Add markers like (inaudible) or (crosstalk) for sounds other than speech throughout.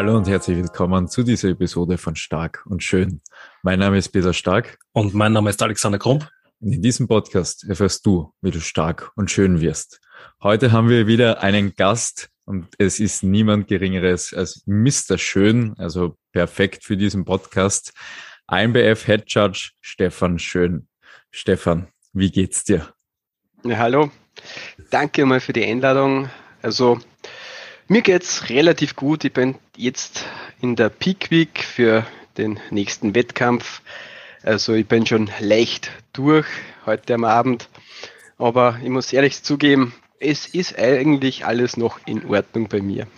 Hallo und herzlich willkommen zu dieser Episode von Stark und Schön. Mein Name ist Peter Stark. Und mein Name ist Alexander Krump. Und in diesem Podcast erfährst du, wie du stark und schön wirst. Heute haben wir wieder einen Gast und es ist niemand Geringeres als Mr. Schön, also perfekt für diesen Podcast. IMBF Head Judge Stefan Schön. Stefan, wie geht's dir? Ja, hallo. Danke mal für die Einladung. Also mir geht's relativ gut. Ich bin jetzt in der Peak Week für den nächsten Wettkampf. Also ich bin schon leicht durch heute am Abend. Aber ich muss ehrlich zugeben, es ist eigentlich alles noch in Ordnung bei mir.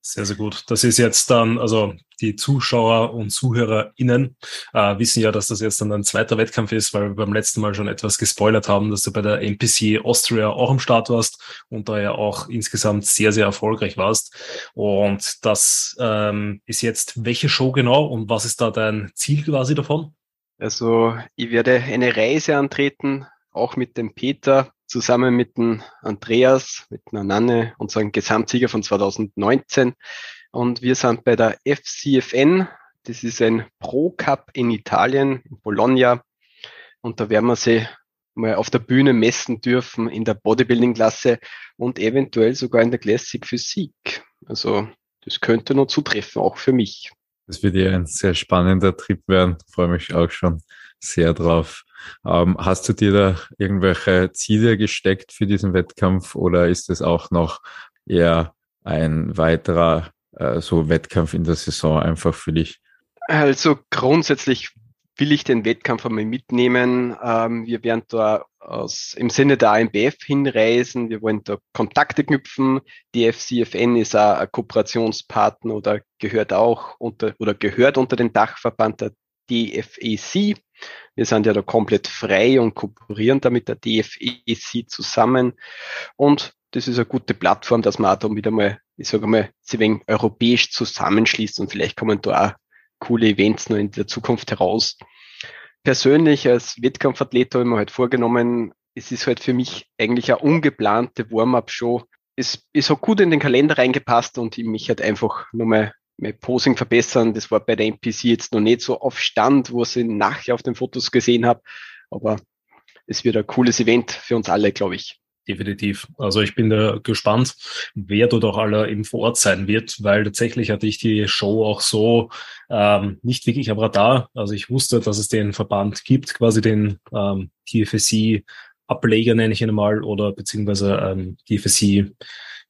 Sehr, sehr gut. Das ist jetzt dann, also die Zuschauer und ZuhörerInnen äh, wissen ja, dass das jetzt dann ein zweiter Wettkampf ist, weil wir beim letzten Mal schon etwas gespoilert haben, dass du bei der NPC Austria auch am Start warst und da ja auch insgesamt sehr, sehr erfolgreich warst. Und das ähm, ist jetzt welche Show genau und was ist da dein Ziel quasi davon? Also ich werde eine Reise antreten, auch mit dem Peter, zusammen mit dem Andreas, mit einer Nanne, unserem Gesamtsieger von 2019. Und wir sind bei der FCFN. Das ist ein Pro Cup in Italien, in Bologna. Und da werden wir sie mal auf der Bühne messen dürfen in der Bodybuilding-Klasse und eventuell sogar in der Classic Physik. Also das könnte noch zutreffen, auch für mich. Das wird ja ein sehr spannender Trip werden. Freue mich auch schon sehr drauf. Ähm, hast du dir da irgendwelche Ziele gesteckt für diesen Wettkampf oder ist es auch noch eher ein weiterer äh, so Wettkampf in der Saison einfach für dich? Also grundsätzlich will ich den Wettkampf einmal mitnehmen. Ähm, wir werden da aus, im Sinne der AMBF hinreisen. Wir wollen da Kontakte knüpfen. Die FCFN ist ein Kooperationspartner oder gehört auch unter oder gehört unter den Dachverband der DFEC. Wir sind ja da komplett frei und kooperieren da mit der DFEC zusammen. Und das ist eine gute Plattform, dass man da wieder mal, ich sage mal, sie wegen europäisch zusammenschließt und vielleicht kommen da auch coole Events noch in der Zukunft heraus. Persönlich als Wettkampfathlet habe ich mir halt vorgenommen, es ist halt für mich eigentlich eine ungeplante Warm-up-Show. Es ist auch gut in den Kalender reingepasst und ich mich halt einfach nochmal mein Posing verbessern. Das war bei der NPC jetzt noch nicht so auf Stand, wo ich nachher auf den Fotos gesehen habe. Aber es wird ein cooles Event für uns alle, glaube ich. Definitiv. Also ich bin da gespannt, wer dort auch alle eben vor Ort sein wird, weil tatsächlich hatte ich die Show auch so ähm, nicht wirklich am Radar. Also ich wusste, dass es den Verband gibt, quasi den ähm, TFSC Ableger nenne ich ihn mal oder beziehungsweise ähm, TFSC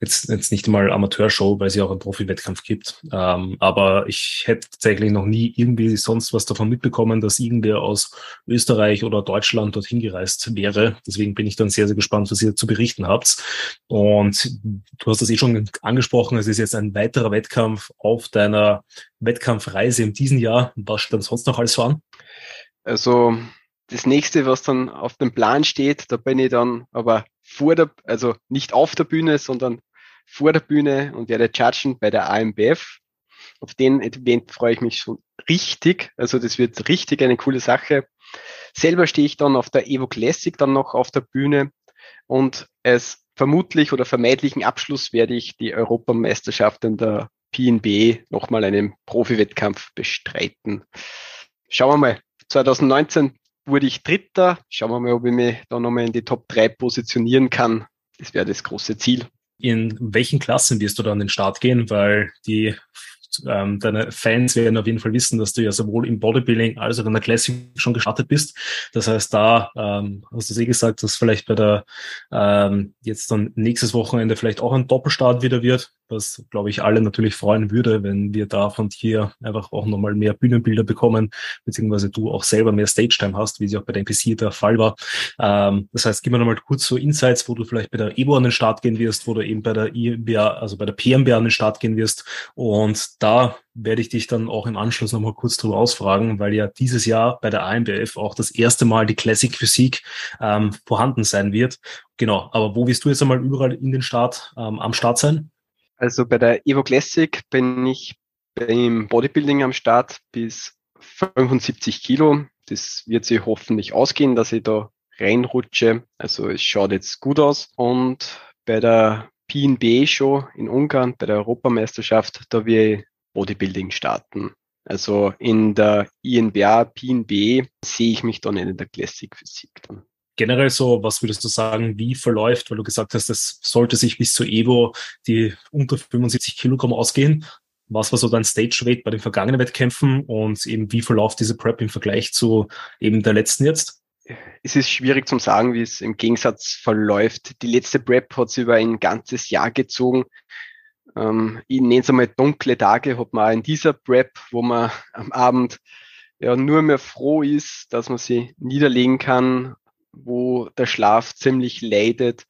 jetzt, jetzt nicht mal Amateurshow, weil es ja auch einen Profi-Wettkampf gibt. Ähm, aber ich hätte tatsächlich noch nie irgendwie sonst was davon mitbekommen, dass irgendwer aus Österreich oder Deutschland dorthin gereist wäre. Deswegen bin ich dann sehr, sehr gespannt, was ihr zu berichten habt. Und du hast das eh schon angesprochen, es ist jetzt ein weiterer Wettkampf auf deiner Wettkampfreise in diesem Jahr. Was steht dann sonst noch alles so? Also das nächste, was dann auf dem Plan steht, da bin ich dann aber vor der, also nicht auf der Bühne, sondern vor der Bühne und werde judgen bei der AMBF. Auf den Event freue ich mich schon richtig. Also das wird richtig eine coole Sache. Selber stehe ich dann auf der Evo Classic dann noch auf der Bühne und als vermutlich oder vermeidlichen Abschluss werde ich die Europameisterschaft in der PNB nochmal einen Profi-Wettkampf bestreiten. Schauen wir mal. 2019 wurde ich Dritter. Schauen wir mal, ob ich mich da nochmal in die Top 3 positionieren kann. Das wäre das große Ziel. In welchen Klassen wirst du dann an den Start gehen? Weil die ähm, deine Fans werden auf jeden Fall wissen, dass du ja sowohl im Bodybuilding als auch in der Classic schon gestartet bist. Das heißt, da ähm, hast du eh gesagt, dass vielleicht bei der ähm, jetzt dann nächstes Wochenende vielleicht auch ein Doppelstart wieder wird was, glaube ich, alle natürlich freuen würde, wenn wir da von dir einfach auch nochmal mehr Bühnenbilder bekommen, beziehungsweise du auch selber mehr Stage-Time hast, wie sie auch bei der NPC der Fall war. Ähm, das heißt, gib mir nochmal kurz so Insights, wo du vielleicht bei der EBO an den Start gehen wirst, wo du eben bei der IMBA, also bei der PMBA an den Start gehen wirst. Und da werde ich dich dann auch im Anschluss nochmal kurz drüber ausfragen, weil ja dieses Jahr bei der AMBF auch das erste Mal die Classic Physik ähm, vorhanden sein wird. Genau, aber wo wirst du jetzt einmal überall in den Start, ähm, am Start sein? Also bei der Evo Classic bin ich beim Bodybuilding am Start bis 75 Kilo. Das wird sich hoffentlich ausgehen, dass ich da reinrutsche. Also es schaut jetzt gut aus. Und bei der PNB Show in Ungarn, bei der Europameisterschaft, da will ich Bodybuilding starten. Also in der INBA, PNB sehe ich mich dann in der Classic Physik dann. Generell so, was würdest du sagen, wie verläuft, weil du gesagt hast, es sollte sich bis zur Evo die unter 75 Kilogramm ausgehen. Was war so dein Stage Weight bei den vergangenen Wettkämpfen und eben wie verläuft diese Prep im Vergleich zu eben der letzten jetzt? Es ist schwierig zu sagen, wie es im Gegensatz verläuft. Die letzte Prep hat sich über ein ganzes Jahr gezogen. Ähm, ich nenne es einmal dunkle Tage, hat man auch in dieser Prep, wo man am Abend ja nur mehr froh ist, dass man sie niederlegen kann, wo der Schlaf ziemlich leidet.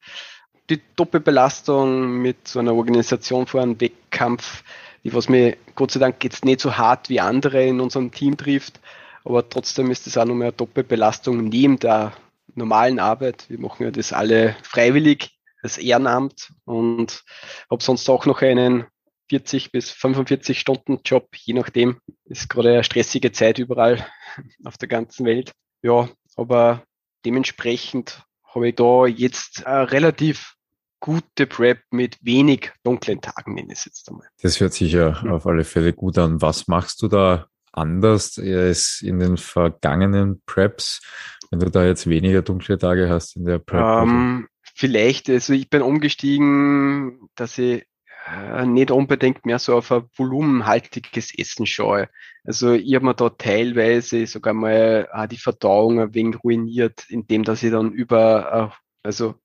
Die Doppelbelastung mit so einer Organisation vor einem Wettkampf, die was mir Gott sei Dank jetzt nicht so hart wie andere in unserem Team trifft, aber trotzdem ist es auch noch mehr Doppelbelastung neben der normalen Arbeit. Wir machen ja das alle freiwillig als Ehrenamt und habe sonst auch noch einen 40 bis 45 Stunden Job, je nachdem. Ist gerade eine stressige Zeit überall (laughs) auf der ganzen Welt. Ja, aber dementsprechend habe ich da jetzt eine relativ gute Prep mit wenig dunklen Tagen, nenne ich es jetzt einmal. Das hört sich ja auf alle Fälle gut an. Was machst du da anders als in den vergangenen Preps, wenn du da jetzt weniger dunkle Tage hast in der Prep? Ähm, vielleicht, also ich bin umgestiegen, dass ich äh, nicht unbedingt mehr so auf ein volumenhaltiges Essen schaue. Also ich habe mir da teilweise sogar mal äh, die Verdauung ein wenig ruiniert, indem dass ich dann über, äh, also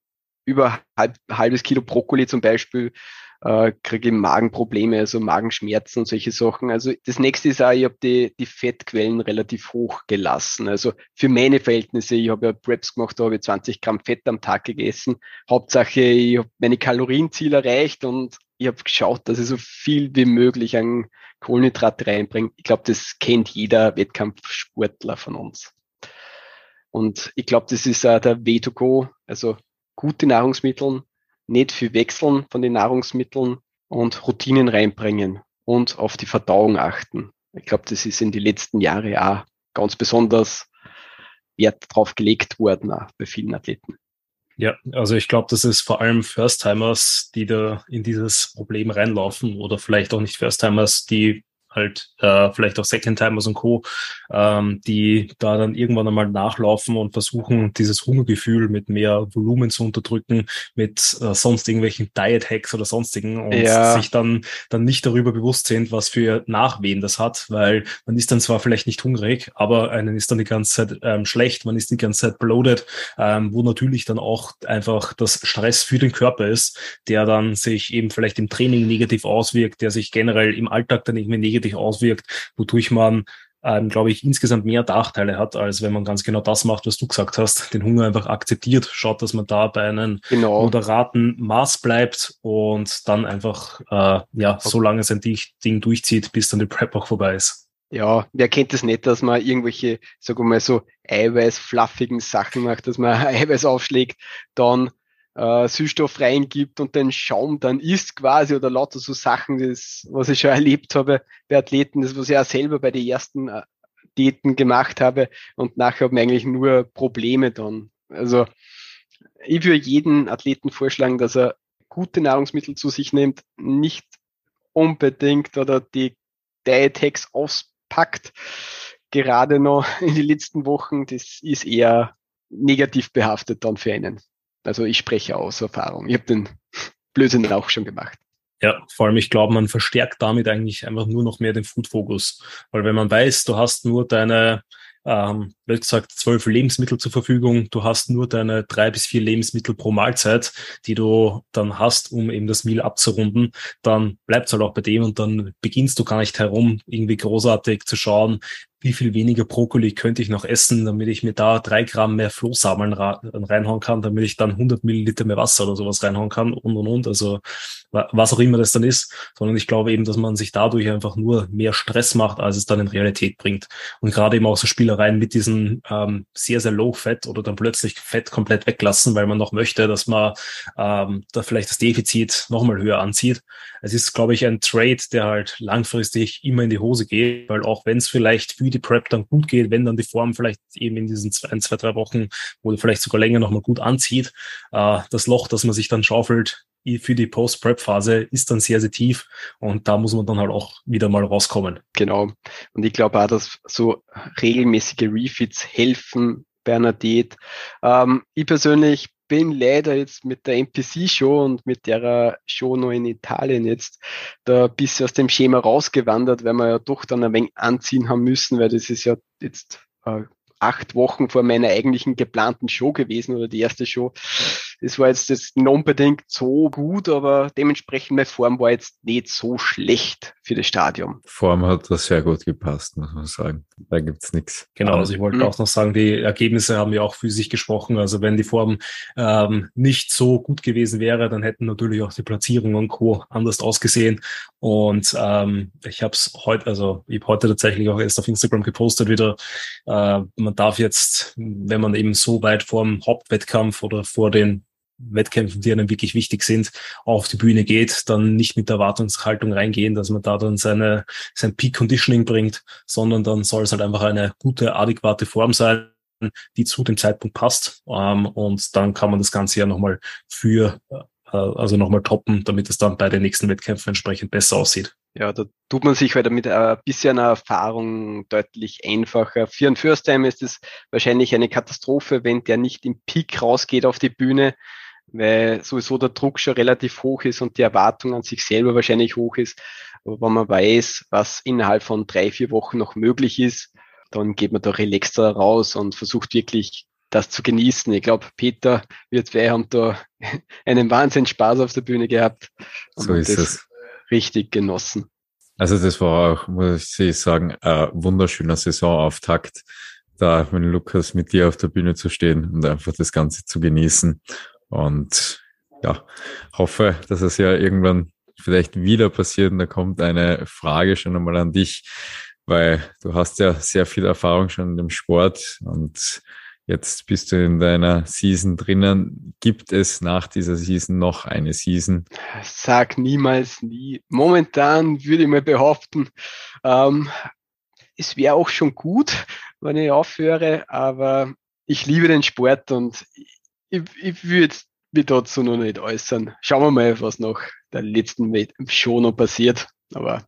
über halb, halbes Kilo Brokkoli zum Beispiel äh, kriege ich Magenprobleme, also Magenschmerzen und solche Sachen. Also das nächste ist auch, ich habe die, die Fettquellen relativ hoch gelassen. Also für meine Verhältnisse, ich habe ja Preps gemacht, da habe ich 20 Gramm Fett am Tag gegessen. Hauptsache, ich habe meine Kalorienziel erreicht und ich habe geschaut, dass ich so viel wie möglich an Kohlenhydrate reinbringe. Ich glaube, das kennt jeder Wettkampfsportler von uns. Und ich glaube, das ist uh, der Way to go. Also gute Nahrungsmittel, nicht viel wechseln von den Nahrungsmitteln und Routinen reinbringen und auf die Verdauung achten. Ich glaube, das ist in den letzten Jahren auch ganz besonders Wert drauf gelegt worden, auch bei vielen Athleten. Ja, also ich glaube, das ist vor allem First-Timers, die da in dieses Problem reinlaufen oder vielleicht auch nicht First-Timers, die halt äh, vielleicht auch Second-Timers und Co., ähm, die da dann irgendwann einmal nachlaufen und versuchen, dieses Hungergefühl mit mehr Volumen zu unterdrücken, mit äh, sonst irgendwelchen Diet-Hacks oder sonstigen und ja. sich dann, dann nicht darüber bewusst sind, was für Nachwehen das hat, weil man ist dann zwar vielleicht nicht hungrig, aber einen ist dann die ganze Zeit ähm, schlecht, man ist die ganze Zeit bloated, ähm, wo natürlich dann auch einfach das Stress für den Körper ist, der dann sich eben vielleicht im Training negativ auswirkt, der sich generell im Alltag dann irgendwie negativ negativ auswirkt, wodurch man ähm, glaube ich, insgesamt mehr Nachteile hat, als wenn man ganz genau das macht, was du gesagt hast, den Hunger einfach akzeptiert, schaut, dass man da bei einem genau. moderaten Maß bleibt und dann einfach äh, ja so lange sein Ding durchzieht, bis dann die Prep auch vorbei ist. Ja, wer kennt das nicht, dass man irgendwelche, sagen wir mal so, eiweißfluffigen Sachen macht, dass man (laughs) Eiweiß aufschlägt, dann äh, Süßstoff reingibt und den Schaum dann isst quasi oder lauter so Sachen, das, was ich schon (laughs) erlebt habe bei Athleten, das was ich auch selber bei den ersten äh, Diäten gemacht habe und nachher haben eigentlich nur Probleme dann. Also ich würde jeden Athleten vorschlagen, dass er gute Nahrungsmittel zu sich nimmt, nicht unbedingt oder die Diet Hacks auspackt, gerade noch in den letzten Wochen, das ist eher negativ behaftet dann für einen. Also ich spreche aus Erfahrung. Ich habe den Blödsinn auch schon gemacht. Ja, vor allem, ich glaube, man verstärkt damit eigentlich einfach nur noch mehr den Food-Fokus. Weil wenn man weiß, du hast nur deine, ähm, wie gesagt, zwölf Lebensmittel zur Verfügung, du hast nur deine drei bis vier Lebensmittel pro Mahlzeit, die du dann hast, um eben das Meal abzurunden, dann bleibt es halt auch bei dem und dann beginnst du gar nicht herum, irgendwie großartig zu schauen, wie viel weniger Brokkoli könnte ich noch essen, damit ich mir da drei Gramm mehr Flohsameln reinhauen kann, damit ich dann 100 Milliliter mehr Wasser oder sowas reinhauen kann und und und. Also was auch immer das dann ist, sondern ich glaube eben, dass man sich dadurch einfach nur mehr Stress macht, als es dann in Realität bringt. Und gerade eben auch so Spielereien mit diesen ähm, sehr, sehr low Fett oder dann plötzlich Fett komplett weglassen, weil man noch möchte, dass man ähm, da vielleicht das Defizit nochmal höher anzieht. Es ist, glaube ich, ein Trade, der halt langfristig immer in die Hose geht, weil auch wenn es vielleicht für die Prep dann gut geht, wenn dann die Form vielleicht eben in diesen zwei, zwei, drei Wochen oder vielleicht sogar länger nochmal gut anzieht, äh, das Loch, das man sich dann schaufelt, für die Post-Prep-Phase ist dann sehr, sehr tief und da muss man dann halt auch wieder mal rauskommen. Genau. Und ich glaube auch, dass so regelmäßige Refits helfen Diät. Ähm, ich persönlich bin leider jetzt mit der NPC-Show und mit der Show noch in Italien jetzt da ein bisschen aus dem Schema rausgewandert, weil wir ja doch dann ein wenig anziehen haben müssen, weil das ist ja jetzt äh, acht Wochen vor meiner eigentlichen geplanten Show gewesen oder die erste Show. Das war jetzt das nicht unbedingt so gut, aber dementsprechend meine Form war jetzt nicht so schlecht für das Stadium. Form hat das sehr gut gepasst, muss man sagen. Da gibt's nichts. Genau, also ich wollte mhm. auch noch sagen, die Ergebnisse haben ja auch für sich gesprochen. Also wenn die Form ähm, nicht so gut gewesen wäre, dann hätten natürlich auch die Platzierungen und Co. anders ausgesehen. Und ähm, ich habe es heute, also ich habe heute tatsächlich auch erst auf Instagram gepostet wieder. Äh, man darf jetzt, wenn man eben so weit vor dem Hauptwettkampf oder vor den Wettkämpfen, die einem wirklich wichtig sind, auf die Bühne geht, dann nicht mit der Erwartungshaltung reingehen, dass man da dann seine, sein Peak Conditioning bringt, sondern dann soll es halt einfach eine gute, adäquate Form sein, die zu dem Zeitpunkt passt. Ähm, und dann kann man das Ganze ja nochmal für, äh, also nochmal toppen, damit es dann bei den nächsten Wettkämpfen entsprechend besser aussieht. Ja, da tut man sich halt mit ein bisschen Erfahrung deutlich einfacher. Für einen First Time ist es wahrscheinlich eine Katastrophe, wenn der nicht im Peak rausgeht auf die Bühne, weil sowieso der Druck schon relativ hoch ist und die Erwartung an sich selber wahrscheinlich hoch ist. Aber wenn man weiß, was innerhalb von drei, vier Wochen noch möglich ist, dann geht man da relaxter raus und versucht wirklich das zu genießen. Ich glaube, Peter, wir zwei haben da (laughs) einen Wahnsinn Spaß auf der Bühne gehabt. so ist es. Richtig genossen. Also das war auch, muss ich sagen, ein wunderschöner Saisonauftakt, da mit Lukas mit dir auf der Bühne zu stehen und einfach das Ganze zu genießen. Und ja, hoffe, dass es ja irgendwann vielleicht wieder passiert. Und da kommt eine Frage schon einmal an dich, weil du hast ja sehr viel Erfahrung schon in dem Sport und jetzt bist du in deiner Season drinnen. Gibt es nach dieser Season noch eine Season? Sag niemals nie. Momentan würde ich mal behaupten, ähm, es wäre auch schon gut, wenn ich aufhöre, aber ich liebe den Sport und ich, ich würde mich dazu noch nicht äußern. Schauen wir mal, was noch der letzten Show noch passiert. Aber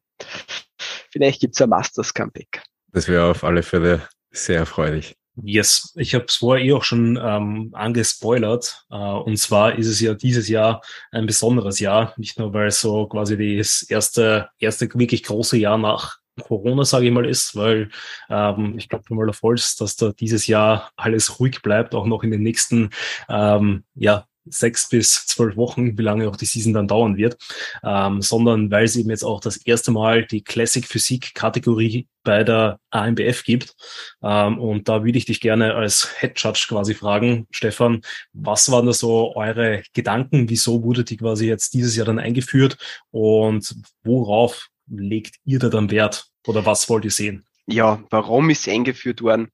vielleicht gibt's ein Masters Comeback. Das wäre auf alle Fälle sehr erfreulich. Yes, ich habe es vorher eh auch schon ähm, angespoilert. Äh, und zwar ist es ja dieses Jahr ein besonderes Jahr, nicht nur weil es so quasi das erste, erste wirklich große Jahr nach Corona, sage ich mal, ist, weil ähm, ich glaube mal auf Holz, dass da dieses Jahr alles ruhig bleibt, auch noch in den nächsten ähm, ja, sechs bis zwölf Wochen, wie lange auch die Season dann dauern wird, ähm, sondern weil es eben jetzt auch das erste Mal die Classic Physik Kategorie bei der AMBF gibt. Ähm, und da würde ich dich gerne als Head Judge quasi fragen, Stefan, was waren da so eure Gedanken? Wieso wurde die quasi jetzt dieses Jahr dann eingeführt und worauf legt ihr da dann Wert oder was wollt ihr sehen? Ja, warum ist eingeführt worden?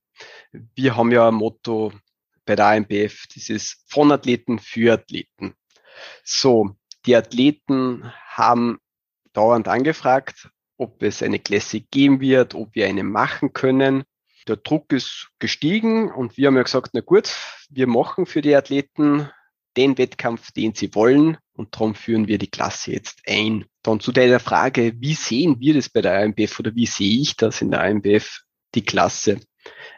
Wir haben ja ein Motto bei der AMBF, ist von Athleten für Athleten. So, die Athleten haben dauernd angefragt, ob es eine Classic geben wird, ob wir eine machen können. Der Druck ist gestiegen und wir haben ja gesagt, na gut, wir machen für die Athleten den Wettkampf, den sie wollen und darum führen wir die Klasse jetzt ein. Dann zu deiner Frage, wie sehen wir das bei der AMBF oder wie sehe ich das in der AMBF, die Klasse?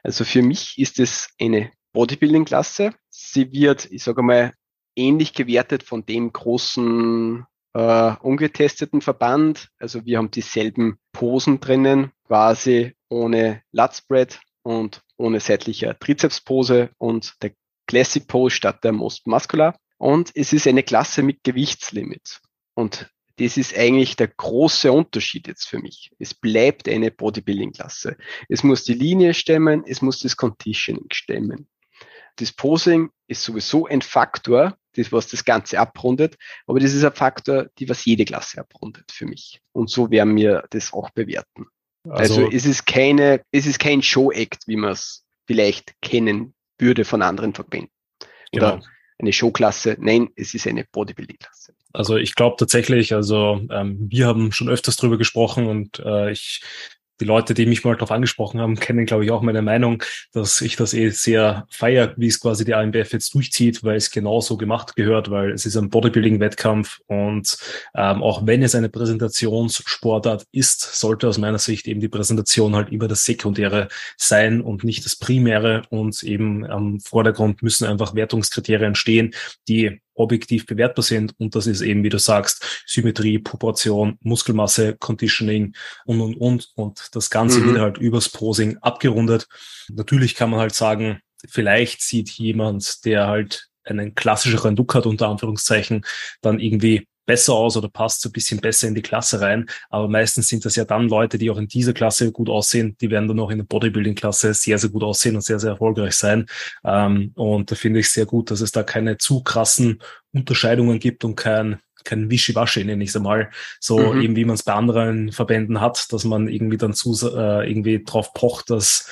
Also für mich ist es eine Bodybuilding-Klasse. Sie wird, ich sage mal, ähnlich gewertet von dem großen äh, ungetesteten Verband. Also wir haben dieselben Posen drinnen, quasi ohne Lutspread und ohne seitlicher Trizepspose und der Classic Pose statt der Most Muscular. Und es ist eine Klasse mit Gewichtslimit. Und das ist eigentlich der große Unterschied jetzt für mich. Es bleibt eine Bodybuilding-Klasse. Es muss die Linie stemmen, es muss das Conditioning stemmen. Das Posing ist sowieso ein Faktor, das was das Ganze abrundet, aber das ist ein Faktor, die was jede Klasse abrundet für mich. Und so werden wir das auch bewerten. Also, also es ist keine, es ist kein Show-Act, wie man es vielleicht kennen würde von anderen Verbänden. Oder genau. eine Showklasse. Nein, es ist eine Bodybuilding-Klasse. Also ich glaube tatsächlich, also ähm, wir haben schon öfters drüber gesprochen und äh, ich die Leute, die mich mal darauf angesprochen haben, kennen, glaube ich, auch meine Meinung, dass ich das eh sehr feier, wie es quasi die AMBF jetzt durchzieht, weil es genau so gemacht gehört, weil es ist ein Bodybuilding-Wettkampf und ähm, auch wenn es eine Präsentationssportart ist, sollte aus meiner Sicht eben die Präsentation halt immer das Sekundäre sein und nicht das Primäre und eben am Vordergrund müssen einfach Wertungskriterien stehen, die objektiv bewertbar sind. Und das ist eben, wie du sagst, Symmetrie, Proportion, Muskelmasse, Conditioning und, und, und. Und das Ganze mhm. wird halt übers Posing abgerundet. Natürlich kann man halt sagen, vielleicht sieht jemand, der halt einen klassischeren Look hat, unter Anführungszeichen, dann irgendwie besser aus oder passt so ein bisschen besser in die Klasse rein. Aber meistens sind das ja dann Leute, die auch in dieser Klasse gut aussehen. Die werden dann auch in der Bodybuilding-Klasse sehr, sehr gut aussehen und sehr, sehr erfolgreich sein. Ähm, und da finde ich sehr gut, dass es da keine zu krassen Unterscheidungen gibt und kein kein Wischiwaschi, nenne ich es einmal, so mhm. eben wie man es bei anderen Verbänden hat, dass man irgendwie dann zu, äh, irgendwie drauf pocht, dass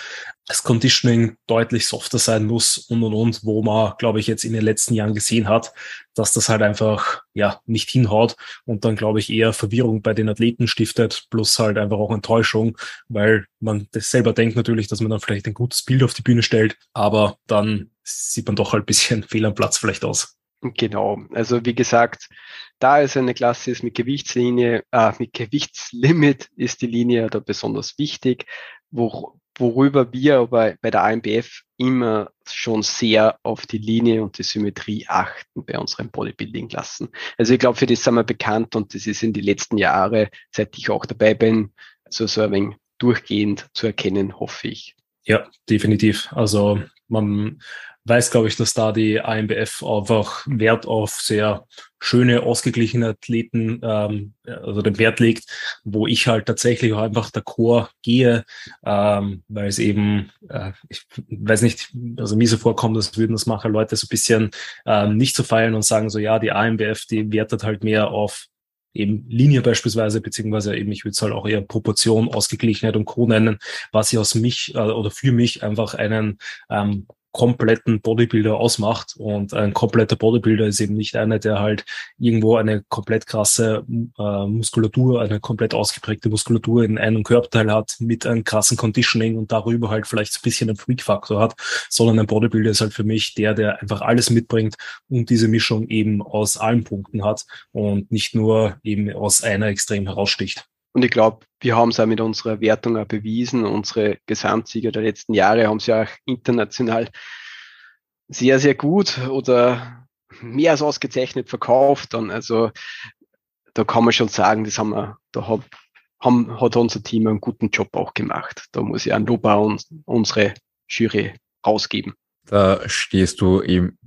das Conditioning deutlich softer sein muss und und und, wo man, glaube ich, jetzt in den letzten Jahren gesehen hat, dass das halt einfach ja nicht hinhaut und dann, glaube ich, eher Verwirrung bei den Athleten stiftet, plus halt einfach auch Enttäuschung, weil man das selber denkt natürlich, dass man dann vielleicht ein gutes Bild auf die Bühne stellt, aber dann sieht man doch halt ein bisschen (laughs) fehl am Platz vielleicht aus. Genau, also wie gesagt, da es eine Klasse ist mit Gewichtslinie, äh, mit Gewichtslimit ist die Linie da besonders wichtig, wo, worüber wir aber bei der AMBF immer schon sehr auf die Linie und die Symmetrie achten bei unseren Bodybuilding-Klassen. Also ich glaube, für das sind wir bekannt und das ist in den letzten Jahren, seit ich auch dabei bin, so, so ein wenig durchgehend zu erkennen, hoffe ich. Ja, definitiv. Also man weiß, glaube ich, dass da die AMBF einfach Wert auf sehr schöne, ausgeglichene Athleten, ähm, also den Wert legt, wo ich halt tatsächlich auch einfach der Chor gehe, ähm, weil es eben, äh, ich weiß nicht, also mir so vorkommt, dass würden das machen Leute so ein bisschen ähm, nicht zu so feiern und sagen so, ja, die AMBF, die wertet halt mehr auf eben Linie beispielsweise, beziehungsweise eben, ich würde es halt auch eher Proportion, Ausgeglichenheit und Co. nennen, was sie aus mich äh, oder für mich einfach einen ähm, kompletten Bodybuilder ausmacht. Und ein kompletter Bodybuilder ist eben nicht einer, der halt irgendwo eine komplett krasse äh, Muskulatur, eine komplett ausgeprägte Muskulatur in einem Körperteil hat mit einem krassen Conditioning und darüber halt vielleicht so ein bisschen einen Freak-Faktor hat, sondern ein Bodybuilder ist halt für mich der, der einfach alles mitbringt und diese Mischung eben aus allen Punkten hat und nicht nur eben aus einer extrem heraussticht. Und ich glaube, wir haben es auch mit unserer Wertung auch bewiesen. Unsere Gesamtsieger der letzten Jahre haben sie auch international sehr, sehr gut oder mehr als ausgezeichnet verkauft. Und also da kann man schon sagen, das haben wir, da haben, haben, hat unser Team einen guten Job auch gemacht. Da muss ich einen Lob an unsere Jury rausgeben. Da stehst du eben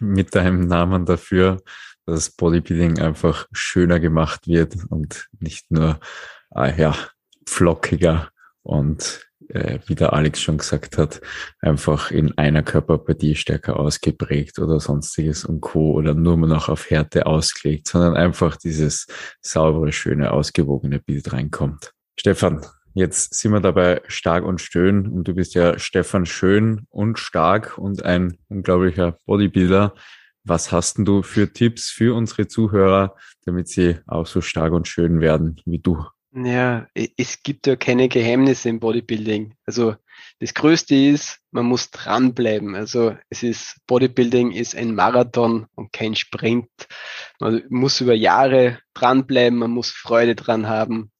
mit deinem Namen dafür, dass Bodybuilding einfach schöner gemacht wird und nicht nur äh, ja, flockiger und äh, wie der Alex schon gesagt hat, einfach in einer Körperpartie stärker ausgeprägt oder sonstiges und Co. oder nur noch auf Härte ausgelegt, sondern einfach dieses saubere, schöne, ausgewogene Bild reinkommt. Stefan, jetzt sind wir dabei stark und schön und du bist ja Stefan schön und stark und ein unglaublicher Bodybuilder. Was hast denn du für Tipps für unsere Zuhörer, damit sie auch so stark und schön werden wie du? Ja, es gibt ja keine Geheimnisse im Bodybuilding. Also das Größte ist, man muss dranbleiben. Also es ist, Bodybuilding ist ein Marathon und kein Sprint. Man muss über Jahre dranbleiben, man muss Freude dran haben.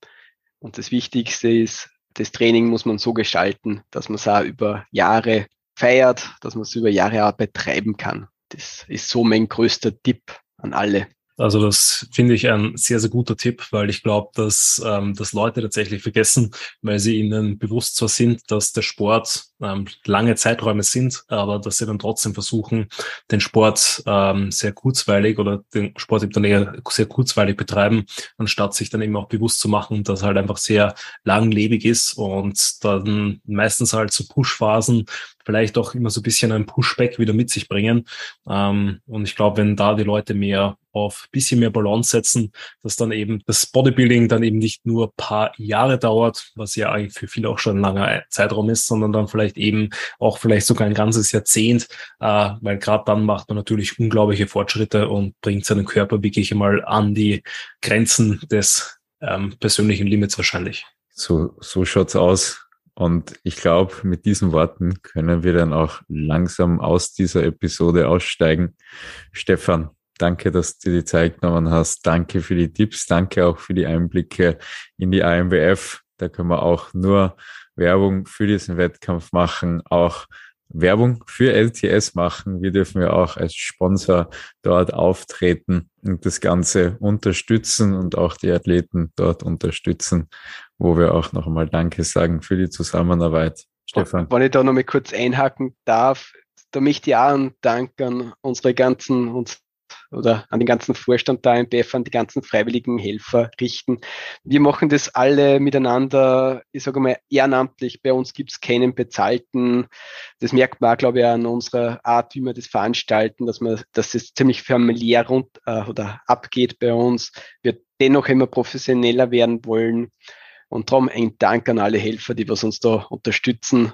Und das Wichtigste ist, das Training muss man so gestalten, dass man es auch über Jahre feiert, dass man es über Jahre Arbeit treiben kann. Das ist so mein größter Tipp an alle. Also das finde ich ein sehr, sehr guter Tipp, weil ich glaube, dass ähm, das Leute tatsächlich vergessen, weil sie ihnen bewusst zwar sind, dass der Sport ähm, lange Zeiträume sind, aber dass sie dann trotzdem versuchen, den Sport ähm, sehr kurzweilig oder den Sport eben dann eher sehr kurzweilig betreiben, anstatt sich dann eben auch bewusst zu machen, dass halt einfach sehr langlebig ist und dann meistens halt so Push-Phasen vielleicht auch immer so ein bisschen ein Pushback wieder mit sich bringen. Ähm, und ich glaube, wenn da die Leute mehr auf bisschen mehr Balance setzen, dass dann eben das Bodybuilding dann eben nicht nur paar Jahre dauert, was ja eigentlich für viele auch schon ein langer Zeitraum ist, sondern dann vielleicht eben auch vielleicht sogar ein ganzes Jahrzehnt, äh, weil gerade dann macht man natürlich unglaubliche Fortschritte und bringt seinen Körper wirklich mal an die Grenzen des ähm, persönlichen Limits wahrscheinlich. So, so schaut's aus. Und ich glaube, mit diesen Worten können wir dann auch langsam aus dieser Episode aussteigen. Stefan, danke, dass du dir die Zeit genommen hast. Danke für die Tipps. Danke auch für die Einblicke in die AMBF. Da können wir auch nur Werbung für diesen Wettkampf machen, auch Werbung für LTS machen. Wir dürfen ja auch als Sponsor dort auftreten und das Ganze unterstützen und auch die Athleten dort unterstützen wo wir auch noch einmal Danke sagen für die Zusammenarbeit. Stefan. Wenn ich da noch mal kurz einhaken darf, da möchte ich auch einen Dank an unsere ganzen, uns, oder an den ganzen Vorstand der AMBF, an die ganzen freiwilligen Helfer richten. Wir machen das alle miteinander, ich sage mal, ehrenamtlich. Bei uns gibt es keinen bezahlten. Das merkt man auch, glaube ich, an unserer Art, wie wir das veranstalten, dass man, dass es ziemlich familiär rund, äh, oder abgeht bei uns. Wir dennoch immer professioneller werden wollen. Und darum ein Dank an alle Helfer, die was uns da unterstützen.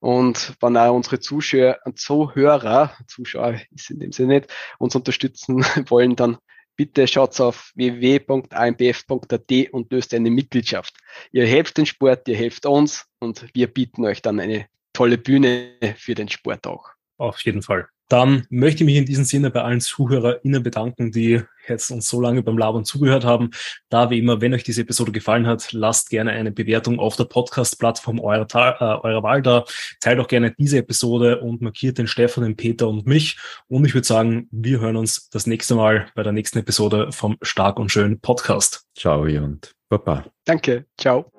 Und wenn auch unsere Zuschauer, Zuhörer, Zuschauer ist in dem Sinne nicht, uns unterstützen (laughs) wollen, dann bitte schaut auf www.ambf.at und löst eine Mitgliedschaft. Ihr helft den Sport, ihr helft uns und wir bieten euch dann eine tolle Bühne für den Sport auch. Auf jeden Fall. Dann möchte ich mich in diesem Sinne bei allen ZuhörerInnen bedanken, die jetzt uns so lange beim Labern zugehört haben. Da wie immer, wenn euch diese Episode gefallen hat, lasst gerne eine Bewertung auf der Podcast-Plattform eurer, äh, eurer Wahl da. Teilt auch gerne diese Episode und markiert den Stefan, den Peter und mich. Und ich würde sagen, wir hören uns das nächste Mal bei der nächsten Episode vom Stark und Schön Podcast. Ciao und Baba. Danke. Ciao.